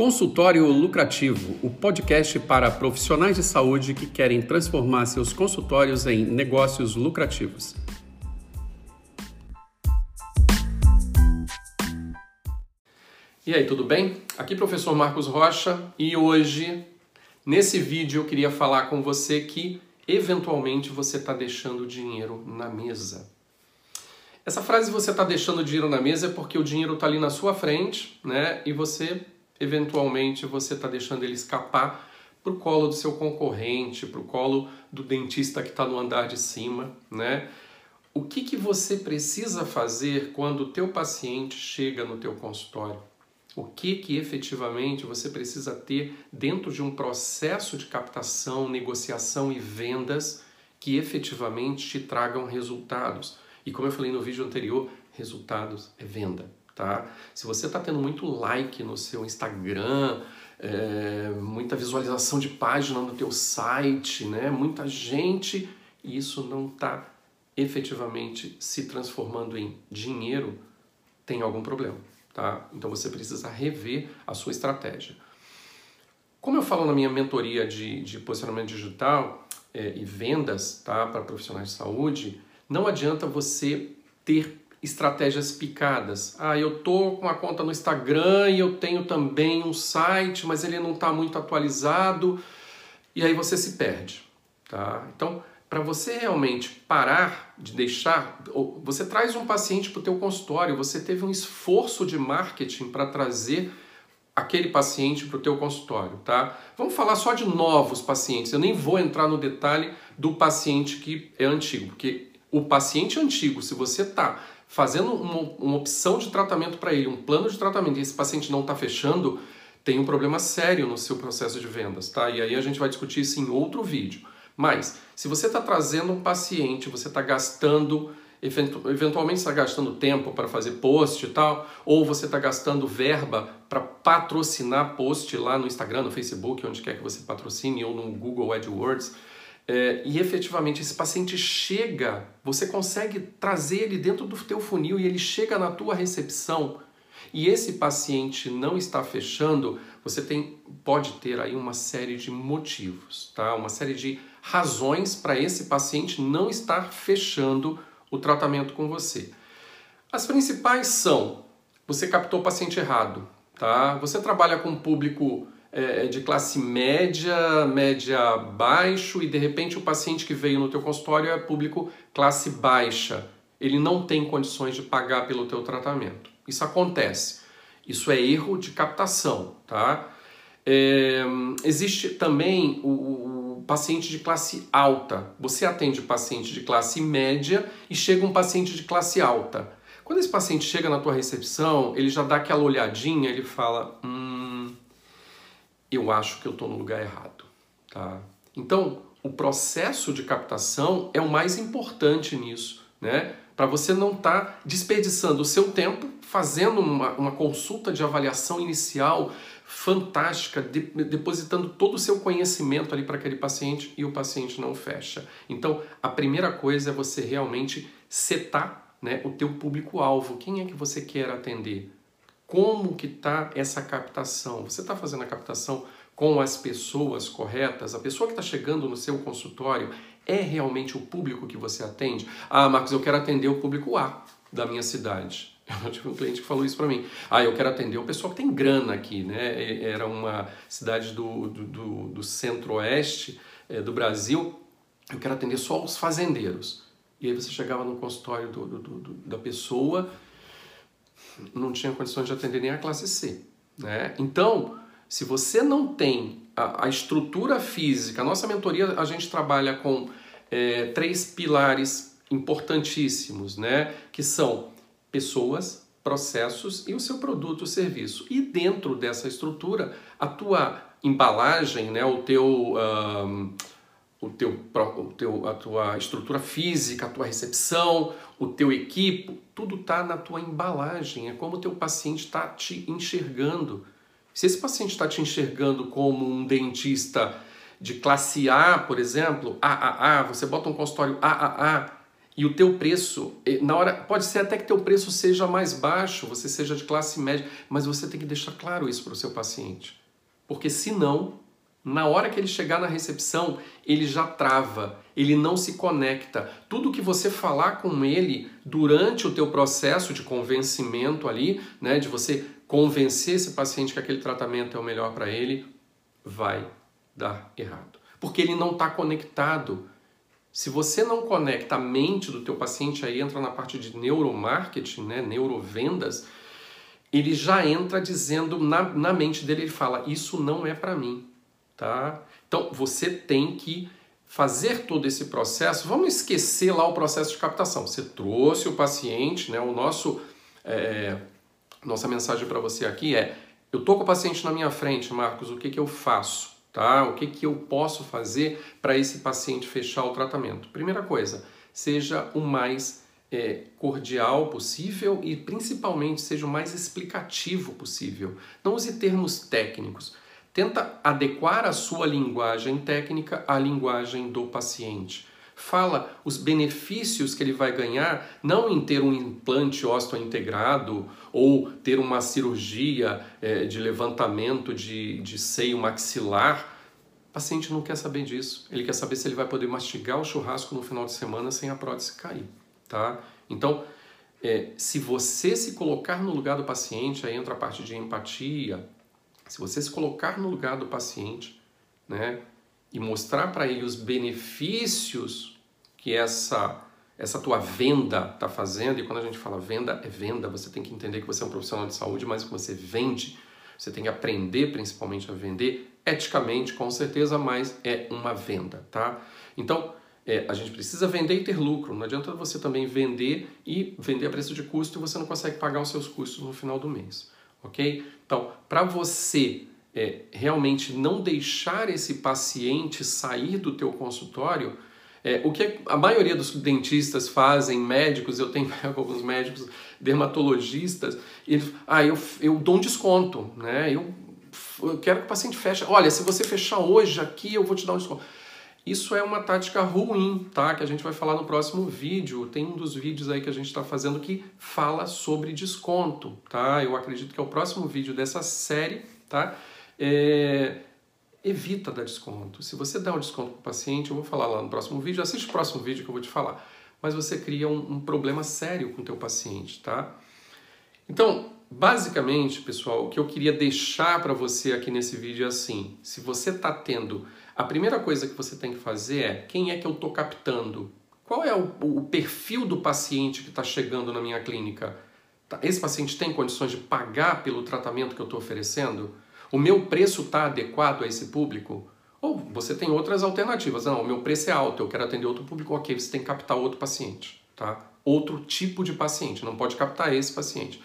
Consultório Lucrativo, o podcast para profissionais de saúde que querem transformar seus consultórios em negócios lucrativos. E aí, tudo bem? Aqui professor Marcos Rocha e hoje, nesse vídeo, eu queria falar com você que eventualmente você está deixando dinheiro na mesa. Essa frase você está deixando dinheiro na mesa é porque o dinheiro está ali na sua frente, né? E você eventualmente você está deixando ele escapar para o colo do seu concorrente, para o colo do dentista que está no andar de cima, né? O que, que você precisa fazer quando o teu paciente chega no teu consultório? O que que efetivamente você precisa ter dentro de um processo de captação, negociação e vendas que efetivamente te tragam resultados? E como eu falei no vídeo anterior, resultados é venda tá? Se você está tendo muito like no seu Instagram, é, muita visualização de página no teu site, né? Muita gente, e isso não está efetivamente se transformando em dinheiro, tem algum problema, tá? Então você precisa rever a sua estratégia. Como eu falo na minha mentoria de, de posicionamento digital é, e vendas, tá, para profissionais de saúde, não adianta você ter estratégias picadas. Ah, eu tô com uma conta no Instagram e eu tenho também um site, mas ele não está muito atualizado e aí você se perde, tá? Então, para você realmente parar de deixar, você traz um paciente para o teu consultório, você teve um esforço de marketing para trazer aquele paciente para o teu consultório, tá? Vamos falar só de novos pacientes. Eu nem vou entrar no detalhe do paciente que é antigo, porque o paciente antigo, se você está fazendo uma, uma opção de tratamento para ele, um plano de tratamento, e esse paciente não está fechando, tem um problema sério no seu processo de vendas, tá? E aí a gente vai discutir isso em outro vídeo. Mas, se você está trazendo um paciente, você está gastando, eventualmente está gastando tempo para fazer post e tal, ou você está gastando verba para patrocinar post lá no Instagram, no Facebook, onde quer que você patrocine, ou no Google AdWords, é, e efetivamente esse paciente chega, você consegue trazer ele dentro do teu funil e ele chega na tua recepção e esse paciente não está fechando, você tem, pode ter aí uma série de motivos, tá? Uma série de razões para esse paciente não estar fechando o tratamento com você. As principais são: você captou o paciente errado, tá? Você trabalha com público é, é, de classe média, média baixo e de repente o paciente que veio no teu consultório é público classe baixa. Ele não tem condições de pagar pelo teu tratamento. Isso acontece. Isso é erro de captação, tá? É, existe também o, o, paciente de classe alta. Você atende paciente de classe média e chega um paciente de classe alta. Quando esse paciente chega na tua recepção, ele já dá aquela olhadinha, ele fala: hum, eu acho que eu estou no lugar errado. Tá? Então, o processo de captação é o mais importante nisso, né? Para você não estar tá desperdiçando o seu tempo fazendo uma, uma consulta de avaliação inicial fantástica, de, depositando todo o seu conhecimento ali para aquele paciente e o paciente não fecha. Então, a primeira coisa é você realmente setar né, o teu público-alvo. Quem é que você quer atender? Como que está essa captação. Você está fazendo a captação com as pessoas corretas? A pessoa que está chegando no seu consultório é realmente o público que você atende? Ah, Marcos, eu quero atender o público A da minha cidade. Eu tive um cliente que falou isso para mim. Ah, eu quero atender o pessoal que tem grana aqui, né? Era uma cidade do, do, do, do centro-oeste é, do Brasil. Eu quero atender só os fazendeiros. E aí você chegava no consultório do, do, do, da pessoa não tinha condições de atender nem a classe C. Né? Então, se você não tem a, a estrutura física, a nossa mentoria a gente trabalha com é, três pilares importantíssimos, né? que são pessoas, processos e o seu produto ou serviço. E dentro dessa estrutura, a tua embalagem, né? o teu. O teu, o teu, a tua estrutura física, a tua recepção, o teu equipo, tudo está na tua embalagem. É como o teu paciente está te enxergando. Se esse paciente está te enxergando como um dentista de classe A, por exemplo, AAA, você bota um consultório AAA, e o teu preço, na hora, pode ser até que teu preço seja mais baixo, você seja de classe média, mas você tem que deixar claro isso para o seu paciente. Porque senão, na hora que ele chegar na recepção, ele já trava, ele não se conecta. Tudo que você falar com ele durante o teu processo de convencimento ali, né, de você convencer esse paciente que aquele tratamento é o melhor para ele, vai dar errado. Porque ele não está conectado se você não conecta a mente do teu paciente, aí entra na parte de neuromarketing, né, neurovendas, ele já entra dizendo na, na mente dele, ele fala, isso não é para mim, tá? Então, você tem que fazer todo esse processo, vamos esquecer lá o processo de captação. Você trouxe o paciente, né, o nosso, é, nossa mensagem para você aqui é, eu tô com o paciente na minha frente, Marcos, o que, que eu faço? tá? O que, que eu posso fazer para esse paciente fechar o tratamento? Primeira coisa, seja o mais é, cordial possível e principalmente seja o mais explicativo possível. Não use termos técnicos. Tenta adequar a sua linguagem técnica à linguagem do paciente fala os benefícios que ele vai ganhar, não em ter um implante ósseo integrado ou ter uma cirurgia é, de levantamento de, de seio maxilar. O paciente não quer saber disso. Ele quer saber se ele vai poder mastigar o churrasco no final de semana sem a prótese cair, tá? Então, é, se você se colocar no lugar do paciente, aí entra a parte de empatia. Se você se colocar no lugar do paciente, né, e mostrar para ele os benefícios que essa essa tua venda está fazendo, e quando a gente fala venda, é venda, você tem que entender que você é um profissional de saúde, mas que você vende, você tem que aprender principalmente a vender, eticamente, com certeza, mas é uma venda, tá? Então, é, a gente precisa vender e ter lucro, não adianta você também vender e vender a preço de custo e você não consegue pagar os seus custos no final do mês, ok? Então, para você é, realmente não deixar esse paciente sair do teu consultório, é, o que a maioria dos dentistas fazem, médicos, eu tenho alguns médicos dermatologistas, eles, ah, eu, eu dou um desconto, né? Eu, eu quero que o paciente feche. Olha, se você fechar hoje aqui, eu vou te dar um desconto. Isso é uma tática ruim, tá? Que a gente vai falar no próximo vídeo. Tem um dos vídeos aí que a gente está fazendo que fala sobre desconto, tá? Eu acredito que é o próximo vídeo dessa série, tá? É, evita dar desconto. Se você dá um desconto para o paciente, eu vou falar lá no próximo vídeo, assiste o próximo vídeo que eu vou te falar. Mas você cria um, um problema sério com o teu paciente, tá? Então, basicamente, pessoal, o que eu queria deixar para você aqui nesse vídeo é assim: se você está tendo, a primeira coisa que você tem que fazer é quem é que eu estou captando? Qual é o, o perfil do paciente que está chegando na minha clínica? Tá, esse paciente tem condições de pagar pelo tratamento que eu estou oferecendo? O meu preço está adequado a esse público? Ou você tem outras alternativas. Não, o meu preço é alto, eu quero atender outro público. Ok, você tem que captar outro paciente, tá? Outro tipo de paciente, não pode captar esse paciente.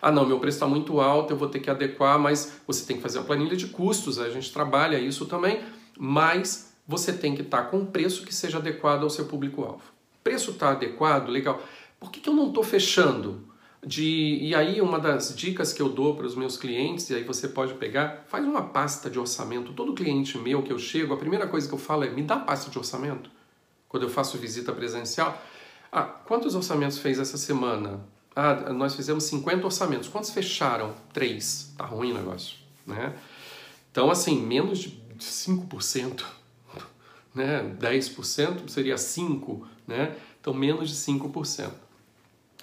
Ah, não, meu preço está muito alto, eu vou ter que adequar, mas você tem que fazer uma planilha de custos, a gente trabalha isso também, mas você tem que estar com um preço que seja adequado ao seu público-alvo. Preço está adequado, legal. Por que, que eu não estou fechando? de e aí uma das dicas que eu dou para os meus clientes e aí você pode pegar faz uma pasta de orçamento. Todo cliente meu que eu chego a primeira coisa que eu falo é me dá pasta de orçamento. Quando eu faço visita presencial ah quantos orçamentos fez essa semana? Ah nós fizemos 50 orçamentos. Quantos fecharam? Três. Tá ruim o negócio né? Então assim menos de 5% né 10% seria 5 né então menos de 5%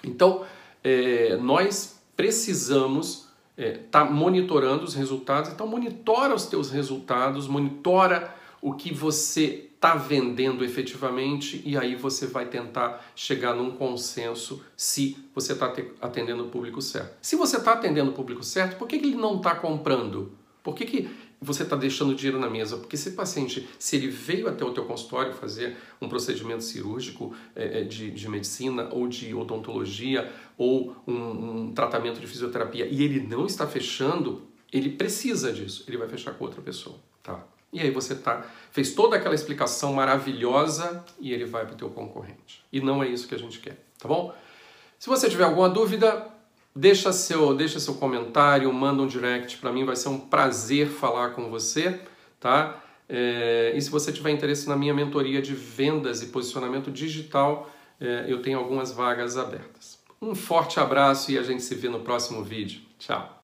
então é, nós precisamos estar é, tá monitorando os resultados. Então, monitora os teus resultados, monitora o que você está vendendo efetivamente e aí você vai tentar chegar num consenso se você está atendendo o público certo. Se você está atendendo o público certo, por que, que ele não está comprando? Por que, que você está deixando dinheiro na mesa? Porque se o paciente, se ele veio até o teu consultório fazer um procedimento cirúrgico é, de, de medicina ou de odontologia ou um, um tratamento de fisioterapia e ele não está fechando, ele precisa disso, ele vai fechar com outra pessoa, tá? E aí você tá, fez toda aquela explicação maravilhosa e ele vai para o teu concorrente. E não é isso que a gente quer, tá bom? Se você tiver alguma dúvida, Deixa seu, deixa seu comentário, manda um direct para mim, vai ser um prazer falar com você, tá? É, e se você tiver interesse na minha mentoria de vendas e posicionamento digital, é, eu tenho algumas vagas abertas. Um forte abraço e a gente se vê no próximo vídeo. Tchau!